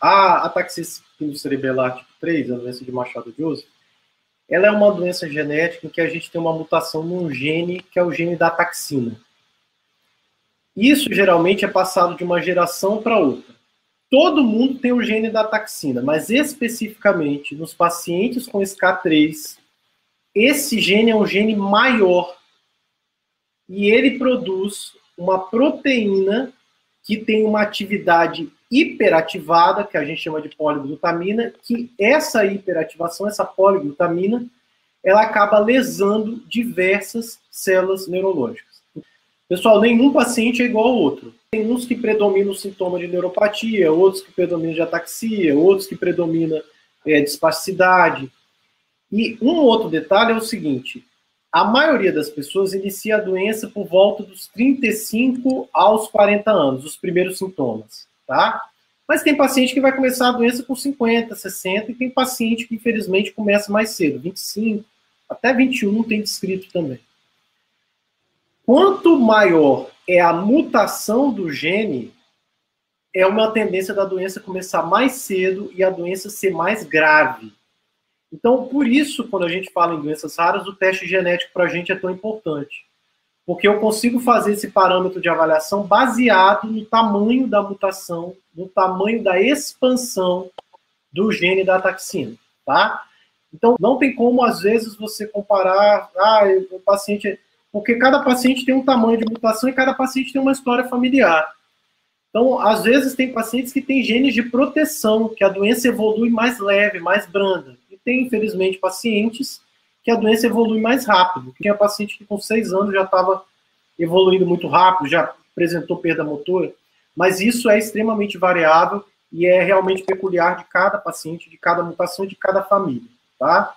A ataxia cerebelar tipo 3, a doença de Machado de Osso, ela é uma doença genética em que a gente tem uma mutação num gene que é o gene da taxina. Isso geralmente é passado de uma geração para outra. Todo mundo tem o gene da taxina, mas especificamente nos pacientes com SK3, esse gene é um gene maior e ele produz uma proteína que tem uma atividade hiperativada, que a gente chama de poliglutamina, que essa hiperativação, essa poliglutamina, ela acaba lesando diversas células neurológicas. Pessoal, nenhum paciente é igual ao outro. Tem uns que predominam o sintoma de neuropatia, outros que predominam de ataxia, outros que predominam é, de espasticidade. E um outro detalhe é o seguinte: a maioria das pessoas inicia a doença por volta dos 35 aos 40 anos, os primeiros sintomas, tá? Mas tem paciente que vai começar a doença com 50, 60, e tem paciente que, infelizmente, começa mais cedo, 25, até 21 tem descrito também. Quanto maior é a mutação do gene, é uma tendência da doença começar mais cedo e a doença ser mais grave. Então, por isso, quando a gente fala em doenças raras, o teste genético para a gente é tão importante. Porque eu consigo fazer esse parâmetro de avaliação baseado no tamanho da mutação, no tamanho da expansão do gene da taxina, tá? Então, não tem como, às vezes, você comparar, ah, o paciente porque cada paciente tem um tamanho de mutação e cada paciente tem uma história familiar. Então, às vezes, tem pacientes que têm genes de proteção, que a doença evolui mais leve, mais branda. Tem, infelizmente, pacientes que a doença evolui mais rápido. Tinha paciente que com seis anos já estava evoluindo muito rápido, já apresentou perda motora. Mas isso é extremamente variável e é realmente peculiar de cada paciente, de cada mutação, de cada família, tá?